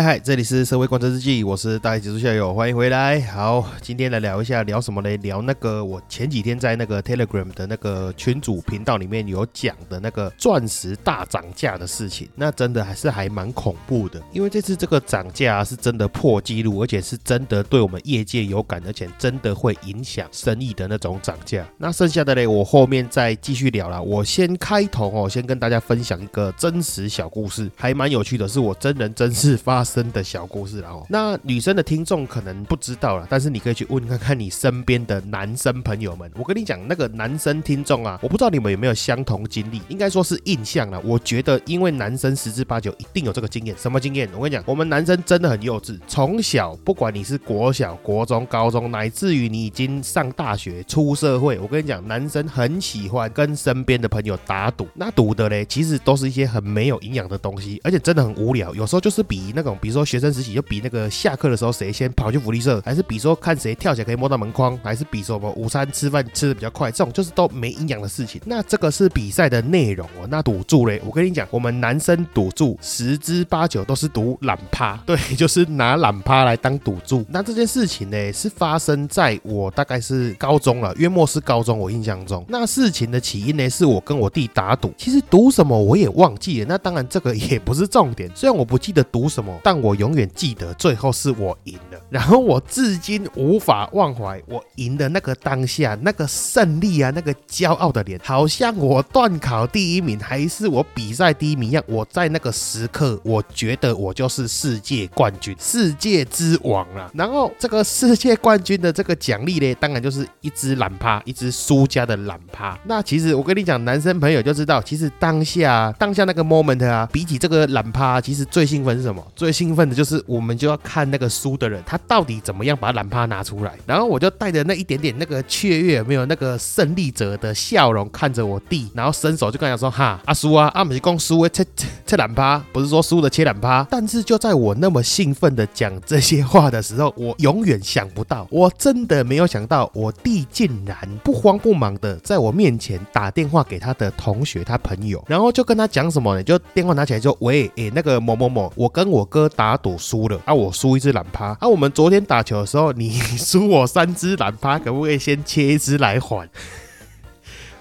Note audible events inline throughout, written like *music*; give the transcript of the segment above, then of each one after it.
嗨嗨，这里是社会观察日记，我是大一技术校友，欢迎回来。好，今天来聊一下，聊什么呢？聊那个我前几天在那个 Telegram 的那个群主频道里面有讲的那个钻石大涨价的事情。那真的还是还蛮恐怖的，因为这次这个涨价是真的破纪录，而且是真的对我们业界有感，而且真的会影响生意的那种涨价。那剩下的嘞，我后面再继续聊啦。我先开头哦，先跟大家分享一个真实小故事，还蛮有趣的，是我真人真事发。发生的小故事，然后那女生的听众可能不知道了，但是你可以去问看看你身边的男生朋友们。我跟你讲，那个男生听众啊，我不知道你们有没有相同经历，应该说是印象了。我觉得，因为男生十之八九一定有这个经验。什么经验？我跟你讲，我们男生真的很幼稚，从小不管你是国小、国中、高中，乃至于你已经上大学、出社会，我跟你讲，男生很喜欢跟身边的朋友打赌。那赌的嘞，其实都是一些很没有营养的东西，而且真的很无聊。有时候就是比那个。比如说学生时期就比那个下课的时候谁先跑去福利社，还是比说看谁跳起来可以摸到门框，还是比什么午餐吃饭吃的比较快，这种就是都没营养的事情。那这个是比赛的内容哦。那赌注嘞，我跟你讲，我们男生赌注十之八九都是赌懒趴，对，*laughs* 就是拿懒趴来当赌注。那这件事情呢，是发生在我大概是高中了，约莫是高中，我印象中。那事情的起因呢，是我跟我弟打赌，其实赌什么我也忘记了。那当然这个也不是重点，虽然我不记得赌什么。但我永远记得，最后是我赢了。然后我至今无法忘怀我赢的那个当下，那个胜利啊，那个骄傲的脸，好像我段考第一名，还是我比赛第一名一样。我在那个时刻，我觉得我就是世界冠军，世界之王啊。然后这个世界冠军的这个奖励呢，当然就是一只懒趴，一只输家的懒趴。那其实我跟你讲，男生朋友就知道，其实当下当下那个 moment 啊，比起这个懒趴，其实最兴奋是什么？最兴奋的就是我们就要看那个输的人，他到底怎么样把懒趴拿出来。然后我就带着那一点点那个雀跃，没有那个胜利者的笑容看着我弟，然后伸手就跟他说：“哈，阿叔啊，阿美公输切切切懒趴，不是说输的切懒趴。”但是就在我那么兴奋的讲这些话的时候，我永远想不到，我真的没有想到，我弟竟然不慌不忙的在我面前打电话给他的同学、他朋友，然后就跟他讲什么呢？就电话拿起来就喂，诶，那个某某某，我跟我哥。打赌输了啊，我输一只懒趴啊。我们昨天打球的时候，你 *laughs* 输我三只懒趴，可不可以先切一只来还？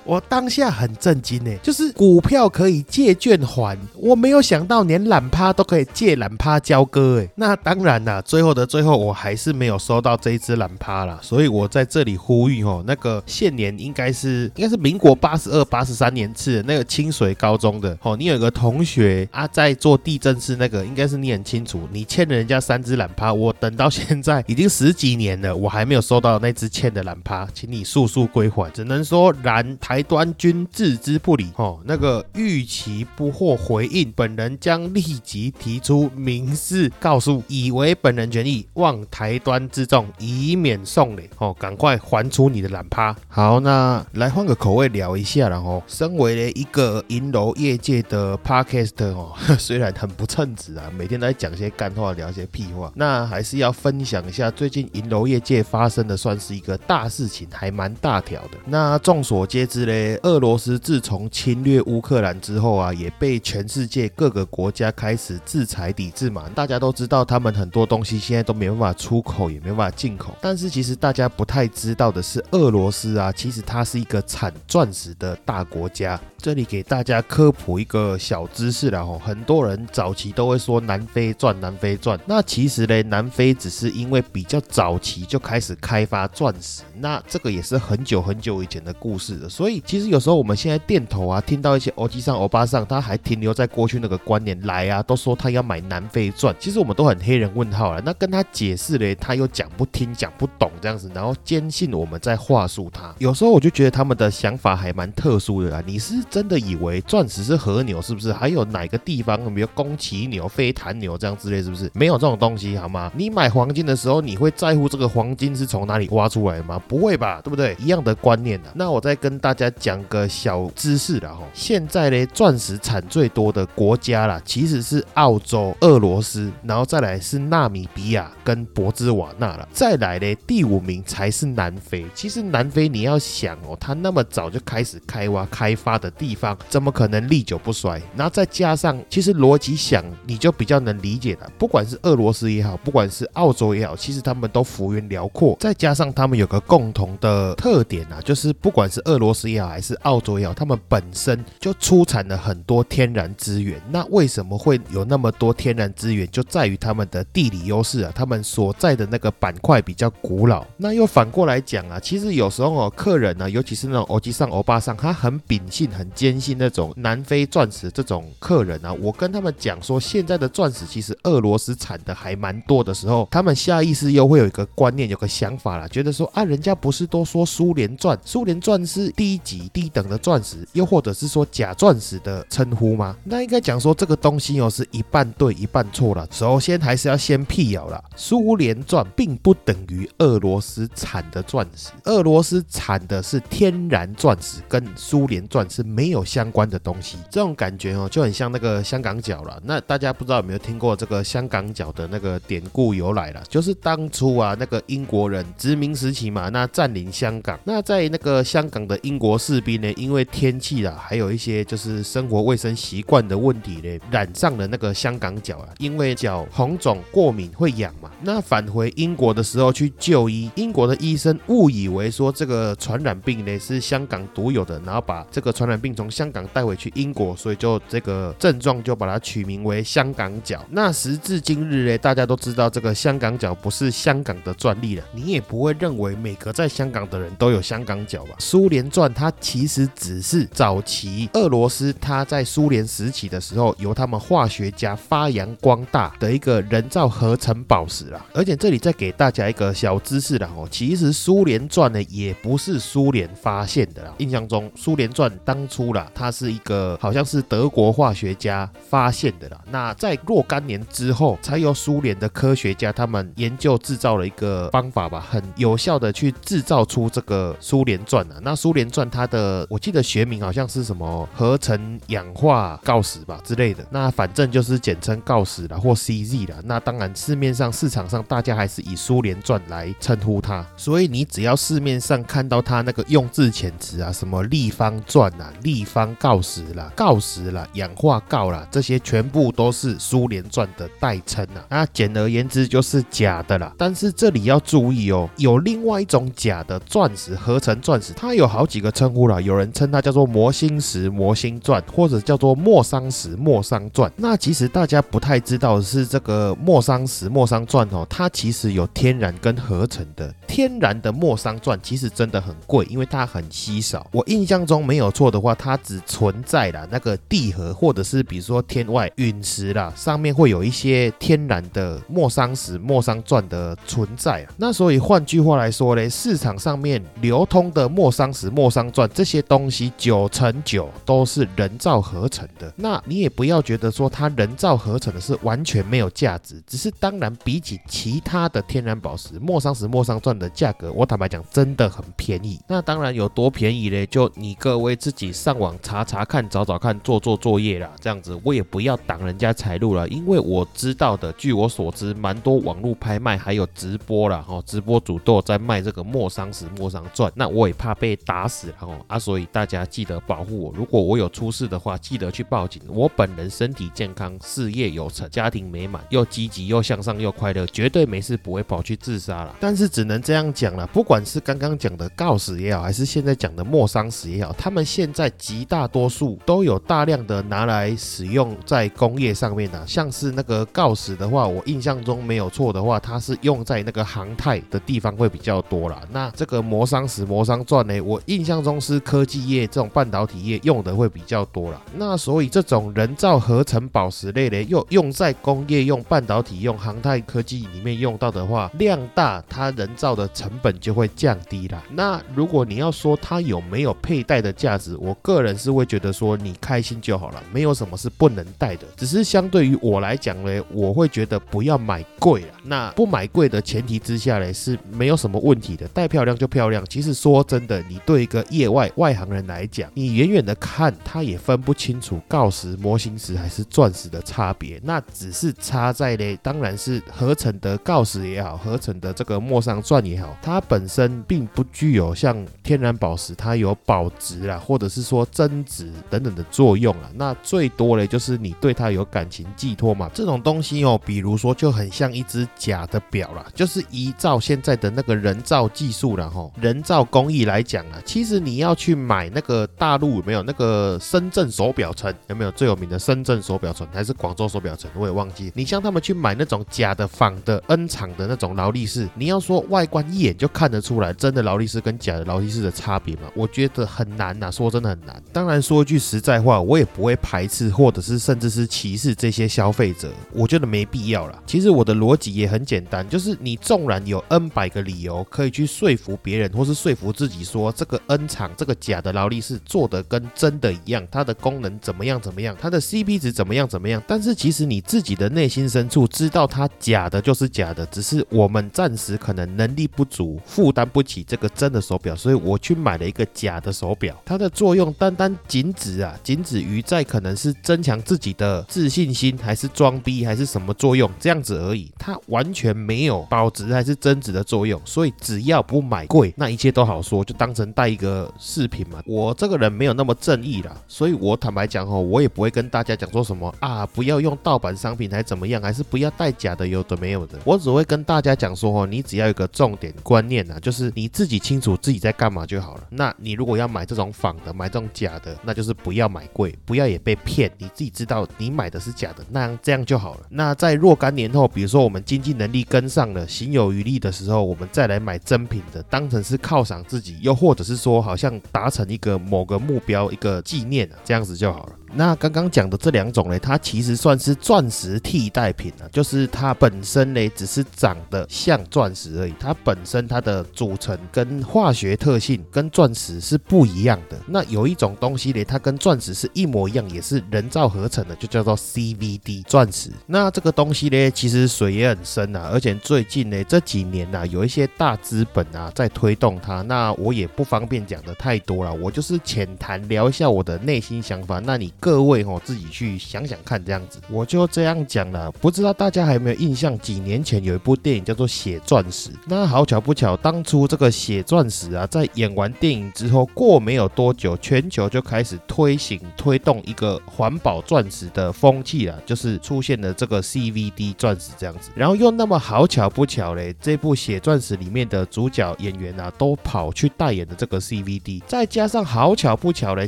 我当下很震惊呢，就是股票可以借券还，我没有想到连懒趴都可以借懒趴交割哎。那当然啦，最后的最后我还是没有收到这一只懒趴啦，所以我在这里呼吁哦，那个现年应该是应该是民国八十二、八十三年次那个清水高中的哦，你有一个同学啊在做地震是那个，应该是你很清楚，你欠了人家三只懒趴，我等到现在已经十几年了，我还没有收到那只欠的懒趴，请你速速归还，只能说然台。端均置之不理，哦，那个预期不获回应，本人将立即提出民事告诉，以为本人权益，望台端自重，以免送礼，哦，赶快还出你的懒趴。好，那来换个口味聊一下，然后，身为了一个银楼业界的 podcast 哦，*laughs* 虽然很不称职啊，每天都在讲些干话，聊些屁话，那还是要分享一下最近银楼业界发生的，算是一个大事情，还蛮大条的。那众所皆知。嘞，俄罗斯自从侵略乌克兰之后啊，也被全世界各个国家开始制裁抵制嘛。大家都知道，他们很多东西现在都没办法出口，也没办法进口。但是其实大家不太知道的是，俄罗斯啊，其实它是一个产钻石的大国家。这里给大家科普一个小知识了吼，很多人早期都会说南非钻，南非钻。那其实呢，南非只是因为比较早期就开始开发钻石，那这个也是很久很久以前的故事了。所以其实有时候我们现在店头啊，听到一些欧基上、欧巴上，他还停留在过去那个观念来啊，都说他要买南非钻，其实我们都很黑人问号了。那跟他解释嘞，他又讲不听、讲不懂这样子，然后坚信我们在话术他。有时候我就觉得他们的想法还蛮特殊的啊，你是。真的以为钻石是和牛，是不是？还有哪个地方，比如宫崎牛、飞弹牛这样之类，是不是？没有这种东西，好吗？你买黄金的时候，你会在乎这个黄金是从哪里挖出来的吗？不会吧，对不对？一样的观念啊。那我再跟大家讲个小知识了哈。现在呢，钻石产最多的国家啦，其实是澳洲、俄罗斯，然后再来是纳米比亚跟博兹瓦纳了。再来呢，第五名才是南非。其实南非你要想哦，它那么早就开始开挖开发的地方，怎么可能历久不衰？然后再加上，其实逻辑想，你就比较能理解了。不管是俄罗斯也好，不管是澳洲也好，其实他们都幅员辽阔。再加上他们有个共同的特点啊，就是不管是俄罗斯也好，还是澳洲也好，他们本身就出产了很多天然资源。那为什么会有那么多天然资源？就在于他们的地理优势啊，他们所在的那个板块比较古老。那又反过来讲啊，其实有时候哦，客人呢，尤其是那种欧吉上、欧巴上，他很秉性、很坚信那种南非钻石这种客人啊，我跟他们讲说，现在的钻石其实俄罗斯产的还蛮多的时候，他们下意识又会有一个观念、有个想法啦，觉得说啊，人家不是都说苏联钻、苏联钻是低级、低等的钻石，又或者是说假钻石的称呼吗？那应该讲说这个东西哦，是一半对一半错了。首先还是要先辟谣了，苏联钻并不等于俄罗斯产的钻石，俄罗斯产的是天然钻石，跟苏联钻是没有相关的东西。这种感觉哦，就很像那个香港脚了。那大家不知道有没有听过这个香港脚的那个典故由来了？就是当初啊，那个英国人殖民时期嘛，那占领香港，那在那个香港的英国士兵呢，因为天气啊，还有一些就是生活卫生习惯的问题呢，染上了那个香港脚啊，因为脚红肿过敏会痒嘛。那返回英国的时候去就医，英国的医生误以为说这个传染病呢是香港独有的，然后把这个传染病从香港带回去英国，所以就这个症状就把它取名为香港脚。那时至今日呢，大家都知道这个香港脚不是香港的专利了，你也不会认为每个在香港的人都有香港脚吧？苏联钻它其实只是早期俄罗斯它在苏联时期的时候由他们化学家发扬光大的一个人造合成宝石啦。而且这里再给大家一个小知识啦哦，其实苏联钻呢也不是苏联发现的啦，印象中苏联钻当初出啦，它是一个好像是德国化学家发现的啦。那在若干年之后，才由苏联的科学家他们研究制造了一个方法吧，很有效的去制造出这个苏联钻啊。那苏联钻它的我记得学名好像是什么合成氧化锆石吧之类的，那反正就是简称锆石啦或 CZ 啦。那当然市面上市场上大家还是以苏联钻来称呼它，所以你只要市面上看到它那个用字遣词啊，什么立方钻啊、立方锆石啦、锆石啦、氧化锆啦，这些全部都是苏联钻的代称啊。那简而言之就是假的啦。但是这里要注意哦，有另外一种假的钻石，合成钻石，它有好几个称呼啦。有人称它叫做魔星石、魔星钻，或者叫做莫桑石、莫桑钻。那其实大家不太知道的是，这个莫桑石、莫桑钻哦，它其实有天然跟合成的。天然的莫桑钻其实真的很贵，因为它很稀少。我印象中没有错的话，它只存在了那个地核，或者是比如说天外陨石啦，上面会有一些天然的莫桑石、莫桑钻的存在啊。那所以换句话来说呢，市场上面流通的莫桑石、莫桑钻这些东西，九成九都是人造合成的。那你也不要觉得说它人造合成的是完全没有价值，只是当然比起其他的天然宝石，莫桑石、莫桑钻的价格，我坦白讲真的很便宜。那当然有多便宜嘞？就你各位自己上网查查看、找找看、做做作业啦。这样子我也不要挡人家财路了，因为我知道的，据我所知，蛮多网络拍卖还有直播啦，哈，直播主都在卖这个莫桑石、莫桑钻。那我也怕被打死了哦啊，所以大家记得保护我。如果我有出事的话，记得去报警。我本人身体健康、事业有成、家庭美满，又积极又向上又快乐，绝对没事，不会跑去自杀了。但是只能这样讲了，不管是刚刚讲的锆石也好，还是现在讲的莫桑石也好，他们现在极大多数都有大量的拿来使用在工业上面的。像是那个锆石的话，我印象中没有错的话，它是用在那个航太的地方会比较多啦。那这个磨砂石、磨砂钻呢，我印象中是科技业这种半导体业用的会比较多啦。那所以这种人造合成宝石类的，又用在工业用、半导体用、航太科技里面用到的话，量大，它人造的成本就会降低啦。那如果你要说它有没有佩戴的价值，我个人是会觉得说你开心就好了，没有什么是不能带的。只是相对于我来讲呢，我会觉得不要买贵啊。那不买贵的前提之下呢，是没有什么问题的，带漂亮就漂亮。其实说真的，你对一个业外外行人来讲，你远远的看，他也分不清楚锆石、模型石还是钻石的差别。那只是差在呢，当然是合成的锆石也好，合成的这个墨上钻也好，它本身并不具有像天然宝石它有保值啦，或者是说增值等等的作用啊。那最多嘞就是你对它有感情寄托嘛。这种东西哦，比如说就很像一只假的表啦，就是依照现在的那个人造技术然后人造工艺来讲啊，其实你要去买那个大陆有没有那个深圳手表城有没有最有名的深圳手表城还是广州手表城，我也忘记。你像他们去买那种假的仿的 N 厂的那种劳力士，你要说外观一眼就看得出来真的劳力士跟假的劳力士的差别吗？我觉得很难呐，说真的很难。当然说句实在话，我也不会排斥或者是甚至是歧视这些消费者，我觉得没必要啦。其实我的逻辑也很简单，就是你纵然有 N 百个理由可以去说服别人，或是说服自己说这个 N 厂这个假的劳力士做的跟真的一样，它的功能怎么样怎么样，它的 CP 值怎么样怎么样，但是其实你自己的内心深处知道它假的就是假的，只是我们暂时可能能力不足，负担不起这个真的手表，所以我去买了一个假的手表。它的作用单单仅止啊，仅止于在可能是增强自己的自信心，还是装逼，还是什么作用这样子而已。它完全没有保值还是增值的作用，所以只要不买贵，那一切都好说，就当成带一个饰品嘛。我这个人没有那么正义啦，所以我坦白讲哦，我也不会跟大家讲说什么啊，不要用盗版商品还怎么样，还是不要带假的，有的没有的。我只会跟大家讲说哦，你只要有个重点观念啊，就是你自己清楚自己在干嘛就好了。那你如果要买这种仿的，买这种假的，那就是不要买贵，不要也被骗。你自己知道你买的是假的，那样这样就好了。那在若干年后，比如说我们经济能力跟上了，行有余力的时候，我们再来买真品的，当成是犒赏自己，又或者是说好像达成一个某个目标，一个纪念啊，这样子就好了。那刚刚讲的这两种呢，它其实算是钻石替代品啊，就是它本身呢只是长得像钻石而已，它本身它的组成跟化学特性跟钻石是不一样的。那有一种东西呢，它跟钻石是一模一样，也是人造合成的，就叫做 CVD 钻石。那这个东西呢，其实水也很深啊，而且最近呢这几年呐，有一些大资本啊在推动它。那我也不方便讲的太多了，我就是浅谈聊一下我的内心想法。那你。各位哦，自己去想想看，这样子我就这样讲了。不知道大家还有没有印象？几年前有一部电影叫做《血钻石》。那好巧不巧，当初这个《血钻石》啊，在演完电影之后，过没有多久，全球就开始推行推动一个环保钻石的风气了，就是出现了这个 CVD 钻石这样子。然后又那么好巧不巧嘞，这部《血钻石》里面的主角演员啊，都跑去代言的这个 CVD。再加上好巧不巧嘞，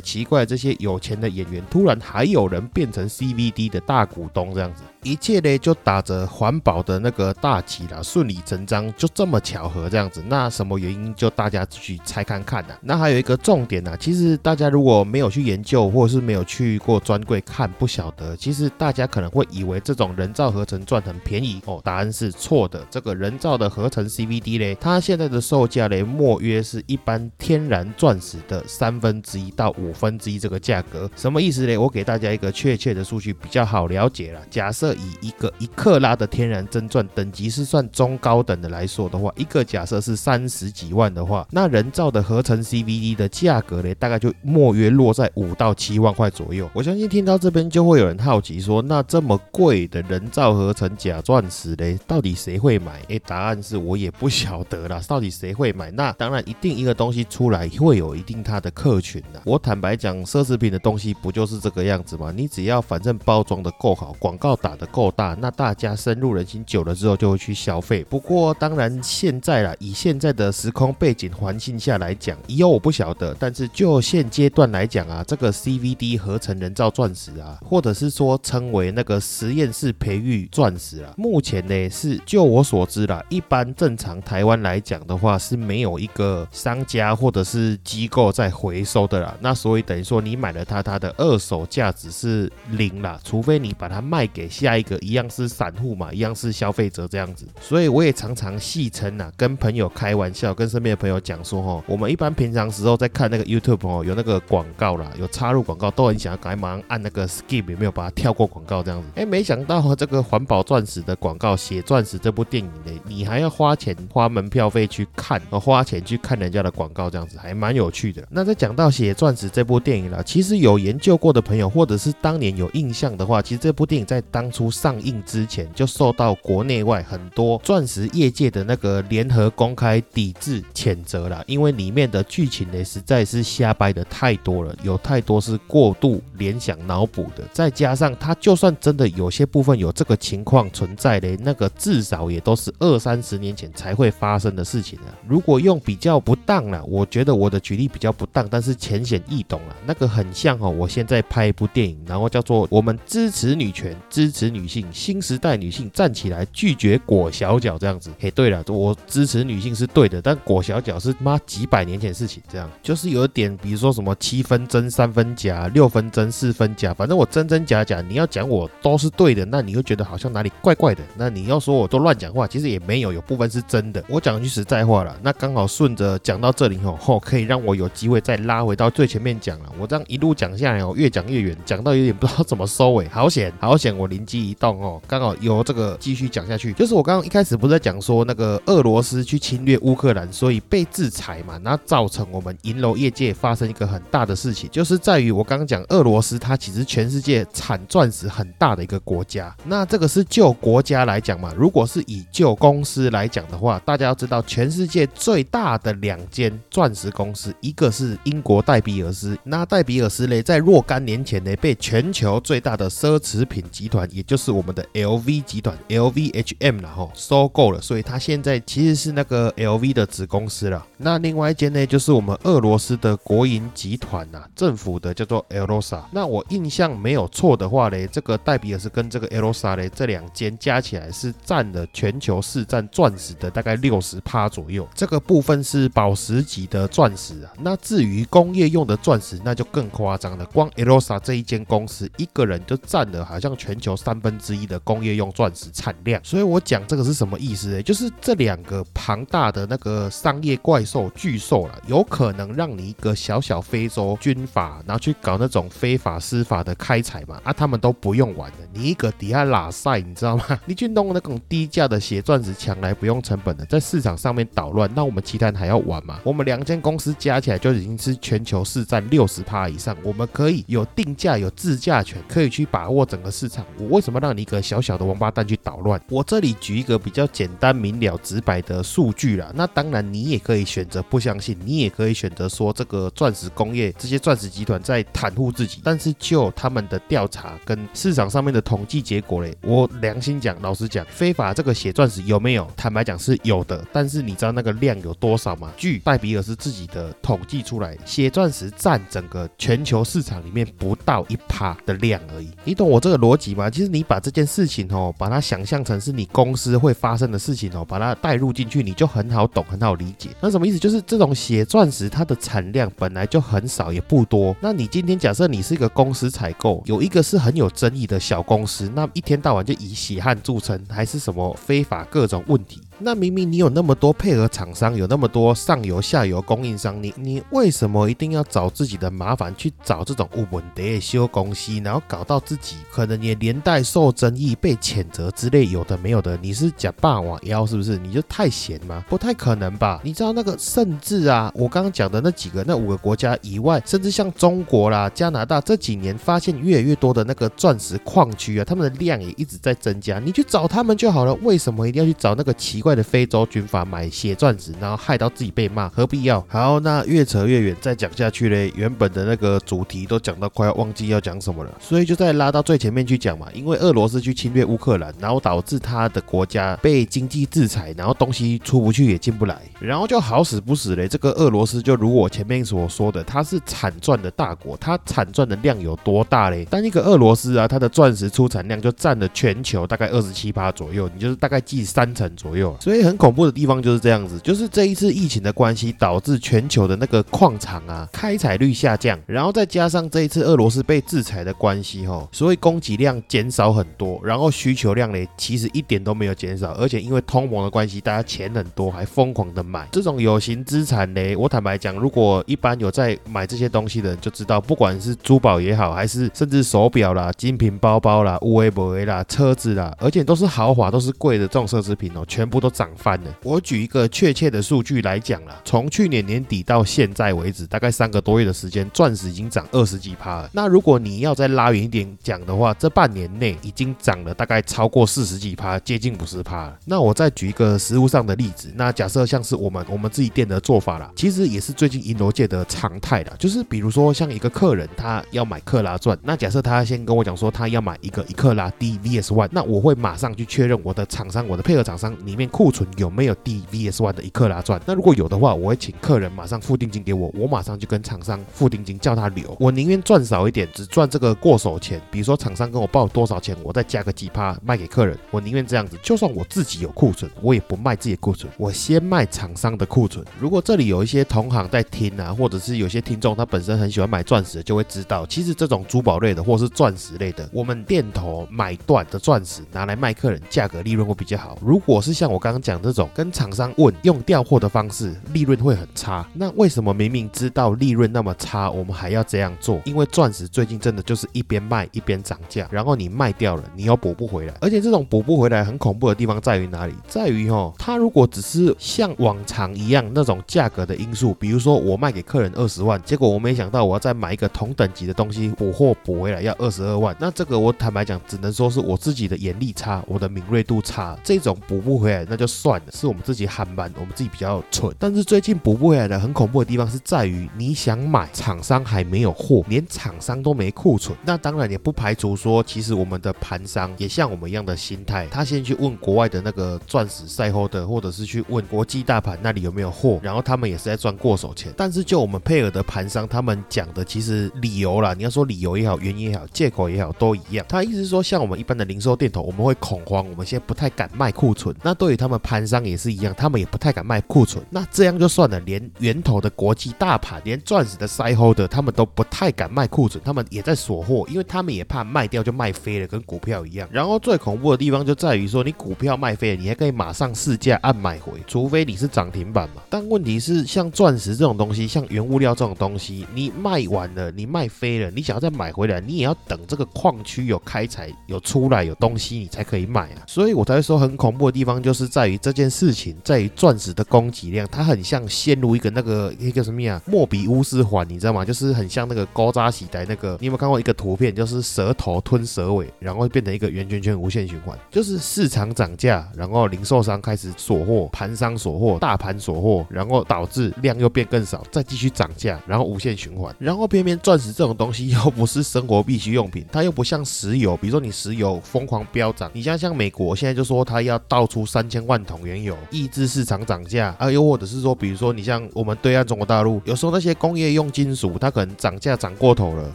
奇怪这些有钱的演员突然还有人变成 CVD 的大股东，这样子。一切呢就打着环保的那个大旗啦，顺理成章，就这么巧合这样子。那什么原因就大家去猜看看呐。那还有一个重点呢，其实大家如果没有去研究，或者是没有去过专柜看，不晓得。其实大家可能会以为这种人造合成钻很便宜哦，答案是错的。这个人造的合成 CVD 呢，它现在的售价呢，莫约是一般天然钻石的三分之一到五分之一这个价格。什么意思呢？我给大家一个确切的数据比较好了解了。假设以一个一克拉的天然真钻等级是算中高等的来说的话，一个假设是三十几万的话，那人造的合成 CVD 的价格呢，大概就莫约落在五到七万块左右。我相信听到这边就会有人好奇说，那这么贵的人造合成假钻石嘞，到底谁会买？诶，答案是我也不晓得啦，到底谁会买？那当然一定一个东西出来会有一定它的客群的。我坦白讲，奢侈品的东西不就是这个样子吗？你只要反正包装的够好，广告打的够大，那大家深入人心久了之后就会去消费。不过当然现在啦，以现在的时空背景环境下来讲，以后我不晓得，但是就现阶段来讲啊，这个 CVD 合成人造钻石啊，或者是说称为那个实验室培育钻石啊，目前呢是就我所知啦，一般正常台湾来讲的话是没有一个商家或者是机构在回收的啦。那所以等于说你买了它，它的二手价值是零啦，除非你把它卖给下。一个一样是散户嘛，一样是消费者这样子。所以我也常常戏称啊，跟朋友开玩笑，跟身边的朋友讲说，哈，我们一般平常时候在看那个 YouTube 哦，有那个广告啦，有插入广告，都很想要赶快马上按那个 Skip，有没有把它跳过广告这样子？哎，没想到这个环保钻石的广告，写钻石这部电影呢，你还要花钱花门票费去看，花钱去看人家的广告这样子，还蛮有趣的。那在讲到写钻石这部电影了，其实有研究过的朋友，或者是当年有印象的话，其实这部电影在当初上映之前就受到国内外很多钻石业界的那个联合公开抵制谴责了，因为里面的剧情呢实在是瞎掰的太多了，有太多是过度联想脑补的，再加上它就算真的有些部分有这个情况存在的，那个至少也都是二三十年前才会发生的事情啊。如果用比较不当了，我觉得我的举例比较不当，但是浅显易懂了，那个很像哦，我现在拍一部电影，然后叫做我们支持女权，支持女性，新时代女性站起来，拒绝裹小脚这样子。嘿，对了，我支持女性是对的，但裹小脚是妈几百年前事情，这样就是有点，比如说什么七分真三分假，六分真四分假，反正我真真假假，你要讲我都是对的，那你会觉得好像哪里怪怪的。那你要说我都乱讲话，其实也没有，有部分是真的。我讲句实在话了，那刚好顺着讲到这里吼，吼可以让我有机会再拉回到最前面讲了。我这样一路讲下来哦，越讲越远，讲到有点不知道怎么收尾，好险好险！我灵机移动哦，刚好由这个继续讲下去。就是我刚刚一开始不是在讲说那个俄罗斯去侵略乌克兰，所以被制裁嘛，那造成我们银楼业界发生一个很大的事情，就是在于我刚刚讲俄罗斯，它其实全世界产钻石很大的一个国家。那这个是就国家来讲嘛，如果是以就公司来讲的话，大家要知道全世界最大的两间钻石公司，一个是英国戴比尔斯，那戴比尔斯嘞，在若干年前呢，被全球最大的奢侈品集团，也就是我们的 LV 集团 LVHM 然后收购了，所以它现在其实是那个 LV 的子公司了。那另外一间呢，就是我们俄罗斯的国营集团呐，政府的叫做 Elosa。那我印象没有错的话嘞，这个戴比尔斯跟这个 Elosa 嘞，这两间加起来是占了全球市占钻石的大概六十趴左右。这个部分是宝石级的钻石啊。那至于工业用的钻石，那就更夸张了。光 Elosa 这一间公司一个人就占了好像全球三三分之一的工业用钻石产量。所以我讲这个是什么意思呢？就是这两个庞大的那个商业怪兽巨兽了，有可能让你一个小小非洲军阀，然后去搞那种非法司法的开采嘛？啊，他们都不用玩的，你一个底下拉塞，你知道吗？*laughs* 你去弄那种低价的血钻石抢来不用成本的，在市场上面捣乱，那我们其他人还要玩吗？我们两间公司加起来就已经是全球市占六十趴以上，我们可以有定价、有自价权，可以去把握整个市场。我什么让你一个小小的王八蛋去捣乱？我这里举一个比较简单明了、直白的数据啦。那当然，你也可以选择不相信，你也可以选择说这个钻石工业这些钻石集团在袒护自己。但是就他们的调查跟市场上面的统计结果嘞，我良心讲，老实讲，非法这个血钻石有没有？坦白讲是有的。但是你知道那个量有多少吗？据戴比尔斯自己的统计出来，血钻石占整个全球市场里面不到一趴的量而已。你懂我这个逻辑吗？其实你把这件事情哦，把它想象成是你公司会发生的事情哦，把它带入进去，你就很好懂，很好理解。那什么意思？就是这种血钻石它的产量本来就很少，也不多。那你今天假设你是一个公司采购，有一个是很有争议的小公司，那一天到晚就以血汗著称，还是什么非法各种问题？那明明你有那么多配合厂商，有那么多上游、下游供应商，你你为什么一定要找自己的麻烦去找这种无本的修公司，然后搞到自己可能也连带受争议、被谴责之类有的没有的？你是假霸王妖是不是？你就太闲吗？不太可能吧？你知道那个甚至啊，我刚刚讲的那几个那五个国家以外，甚至像中国啦、加拿大这几年发现越来越多的那个钻石矿区啊，他们的量也一直在增加，你去找他们就好了。为什么一定要去找那个奇怪？的非洲军阀买血钻石，然后害到自己被骂，何必要？好，那越扯越远，再讲下去嘞，原本的那个主题都讲到快要忘记要讲什么了，所以就再拉到最前面去讲嘛。因为俄罗斯去侵略乌克兰，然后导致他的国家被经济制裁，然后东西出不去也进不来，然后就好死不死嘞，这个俄罗斯就如我前面所说的，它是产钻的大国，它产钻的量有多大嘞？单一个俄罗斯啊，它的钻石出产量就占了全球大概二十七趴左右，你就是大概计三成左右。所以很恐怖的地方就是这样子，就是这一次疫情的关系，导致全球的那个矿场啊开采率下降，然后再加上这一次俄罗斯被制裁的关系，哈，所以供给量减少很多，然后需求量呢其实一点都没有减少，而且因为通膨的关系，大家钱很多，还疯狂的买这种有形资产呢。我坦白讲，如果一般有在买这些东西的人就知道，不管是珠宝也好，还是甚至手表啦、精品包包啦、乌龟博啦、车子啦，而且都是豪华、都是贵的这种奢侈品哦，全部都涨翻了。我举一个确切的数据来讲啦，从去年年底到现在为止，大概三个多月的时间，钻石已经涨二十几趴了。那如果你要再拉远一点讲的话，这半年内已经涨了大概超过四十几趴，接近五十趴了。那我再举一个实物上的例子，那假设像是我们我们自己店的做法啦，其实也是最近银楼界的常态啦，就是比如说像一个客人他要买克拉钻，那假设他先跟我讲说他要买一个一克拉 D VS One，那我会马上去确认我的厂商，我的配合厂商里面库存有没有 D VS One 的一克拉钻。那如果有的话，我会请客人马上付定金给我，我马上就跟厂商付定金，叫他留。我宁愿赚少一点，只赚这个过手钱。比如说厂商跟我报多少钱，我再加个几趴卖给客人。我宁愿这样子，就算我自己有库存，我也不卖自己的库存，我先卖厂商的库存。如果这里有一些同行在听啊，或者是有些听众他本身很喜欢买钻石，就会知道，其实这种珠宝类的或是钻石类的，我们店头买断的钻石拿来卖客人，价格利润会比较好。如果是像我刚刚讲这种跟厂商问用调货的方式，利润会很差。那为什么明明知道利润那么差，我们还要这样做？因为钻石最近真的就是一边卖一边涨价，然后你卖掉了，你又补不回来。而且这种补不回来很恐怖的地方在于哪里？在于哈，它如果只是像往常一样那种价格的因素，比如说我卖给客人二十万，结果我没想到我要再买一个同等级的东西补货补回来要二十二万，那这个我坦白讲，只能说是我自己的眼力差，我的敏锐度差。这种补不回来那就算了，是我们自己憨慢，我们自己比较蠢。但是最近补不回来的很恐怖的地方是在于，你想买，厂商还没有货，连厂商都没库存。那当然也不排除说，其实我们的盘商也像我们一样的心态，他先去问国外的那个钻石赛后的，或者是去问国际大盘那里有没有货，然后他们也是在赚过手钱。但是就我们配合的盘商，他们讲的其实理由啦，你要说理由也好，原因也好，借口也好，都一样。他意思是说，像我们一般的零售店头，我们会恐慌，我们现在不太敢卖库存。那对于他们盘商也是一样，他们也不太敢卖库存。那这样就算了，连源头的国际大盘，连钻石的 side holder，他们都不太敢卖库存，他们也在锁货，因为他们也怕卖掉就卖飞了，跟股票一样。然后最恐怖的地方就在于说，你股票卖飞了，你还可以马上市价按买回，除非你是涨停板嘛。但问题是，像钻石这种东西，像原物料这种东西，你卖完了，你卖飞了，你想要再买回来，你也要等这个矿区有开采、有出来、有东西，你才可以买啊。所以我才会说很恐怖的地方，就是在于这件事情，在于钻石的供给量，它很像陷入一个那个一个什么呀？莫比乌斯环，你知道吗？就是很像那个高扎喜带那个，你有没有看过一个图片？就是蛇头吞蛇尾，然后变成一个圆圈圈无限循环，就是市场涨价，然后零售商开始锁货，盘商锁货，大盘锁货，然后导致量又变更少，再继续涨价，然后无限循环。然后偏偏钻石这种东西又不是生活必需用品，它又不像石油，比如说你石油疯狂飙涨，你像像美国现在就说它要倒出三千万桶原油，抑制市场涨价啊，又或者是说，比如说你像我们对岸中国大陆，有时候那些工业用金属它可能涨价涨过头了，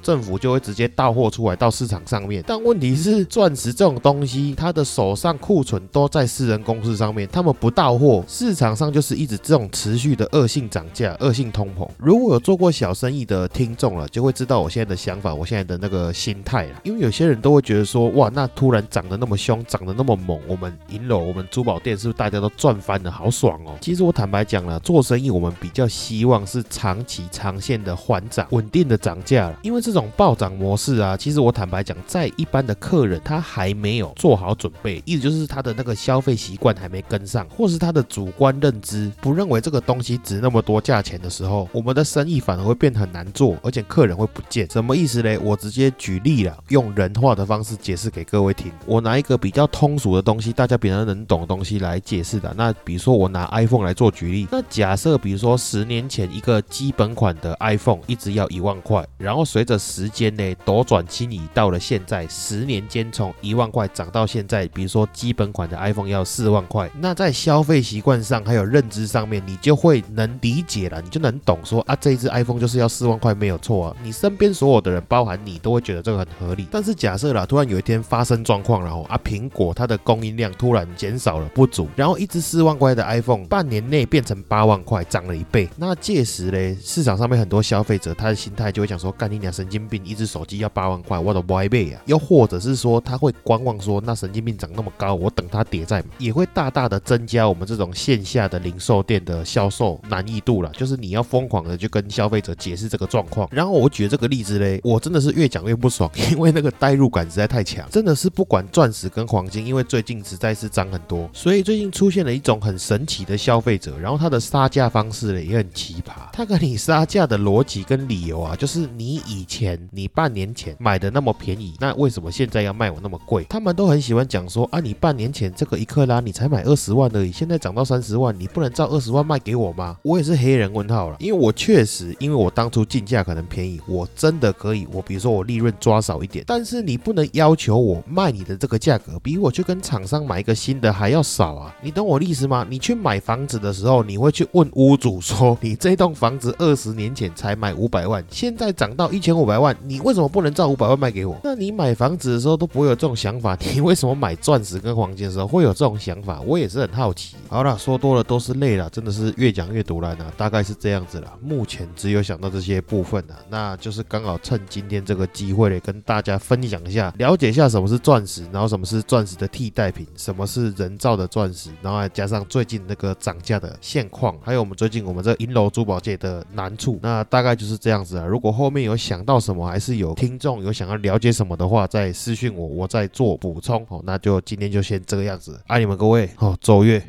政府就会直接到货出来到市场上面。但问题是钻石这种东西，它的手上库存都在私人公司上面，他们不到货，市场上就是一直这种持续的恶性涨价、恶性通膨。如果有做过小生意的听众了，就会知道我现在的想法，我现在的那个心态了。因为有些人都会觉得说，哇，那突然涨得那么凶，涨得那么猛，我们银楼、我们珠宝店是不是大家都赚翻了，好爽哦？其实我坦白讲了，做生意我们比较希望是长期、长线的缓涨、稳定的涨价。因为这种暴涨模式啊，其实我坦白讲，在一般的客人他还没有做好准备，意思就是他的那个消费习惯还没跟上，或是他的主观认知不认为这个东西值那么多价钱的时候，我们的生意反而会变很难做，而且客人会不见。什么意思嘞？我直接举例了，用人话的方式解释给各位听。我拿一个比较通俗的东西，大家比较能懂的东西来解释的。那比如说我拿 iPhone 来做举例，那假设比如说十年前一个基本款的 iPhone 一直要一万块，然后随着时间呢斗转星移，到了现在十年间从一万块涨到现在，比如说基本款的 iPhone 要四万块，那在消费习惯上还有认知上面，你就会能理解了，你就能懂说啊，这一只 iPhone 就是要四万块没有错啊。你身边所有的人，包含你，都会觉得这个很合理。但是假设啦，突然有一天发生状况，然后啊，苹果它的供应量突然减少了，不足，然后一只四万块的 iPhone 半年内变成八万块，涨了一倍。那届时嘞，市场上面很多消费者他的心态就会讲说，干你娘神经病，一只手机要八万块，我都不爱背啊。又或者是说他会观望说，那神经病涨那么高，我等它跌再买，也会大大的增加我们这种线下的零售店的销售难易度了。就是你要疯狂的去跟消费者解释这个状况。然后我举这个例子嘞，我真的是越讲越不爽，*laughs* 因为那个代入感实在太强，真的是不管钻石跟黄金，因为最近实在是涨很多，所以以最近出现了一种很神奇的消费者，然后他的杀价方式呢也很奇葩。他跟你杀价的逻辑跟理由啊，*laughs* 就是你以前你半年前买的那么便宜，那为什么现在要卖我那么贵？他们都很喜欢讲说啊，你半年前这个一克拉你才买二十万而已，现在涨到三十万，你不能照二十万卖给我吗？我也是黑人问号了，因为我确实因为我当初进价可能便宜，我真的可以，我比如说我利润抓少一点，但是你不能要求我卖你的这个价格比我去跟厂商买一个新的还要少啊，你懂我意思吗？你去买房子的时候，你会去问屋主说，你这栋房子二十年前才买五百万，现在涨到一千五百万，你为什么不能照五百万卖给我？那你买房子的时候都不会有这种想法，*laughs* 你为什么买钻石跟黄金的时候会有这种想法？我也是很好奇。好了，说多了都是泪了，真的是越讲越毒烂啊，大概是这样子了。目前只有想到这些部分啊，那就是刚好趁今天这个机会嘞，跟大家分享一下，了解一下什么是钻石，然后什么是钻石的替代品，什么是人造的钻石，然后还加上最近那个涨价的现况，还有我们最近我们这银楼珠宝界的难处，那大概就是这样子啊。如果后面有想到什么，还是有听众有想要了解什么的话，再私讯我，我再做补充。好，那就今天就先这个样子，爱你们各位，好，周月。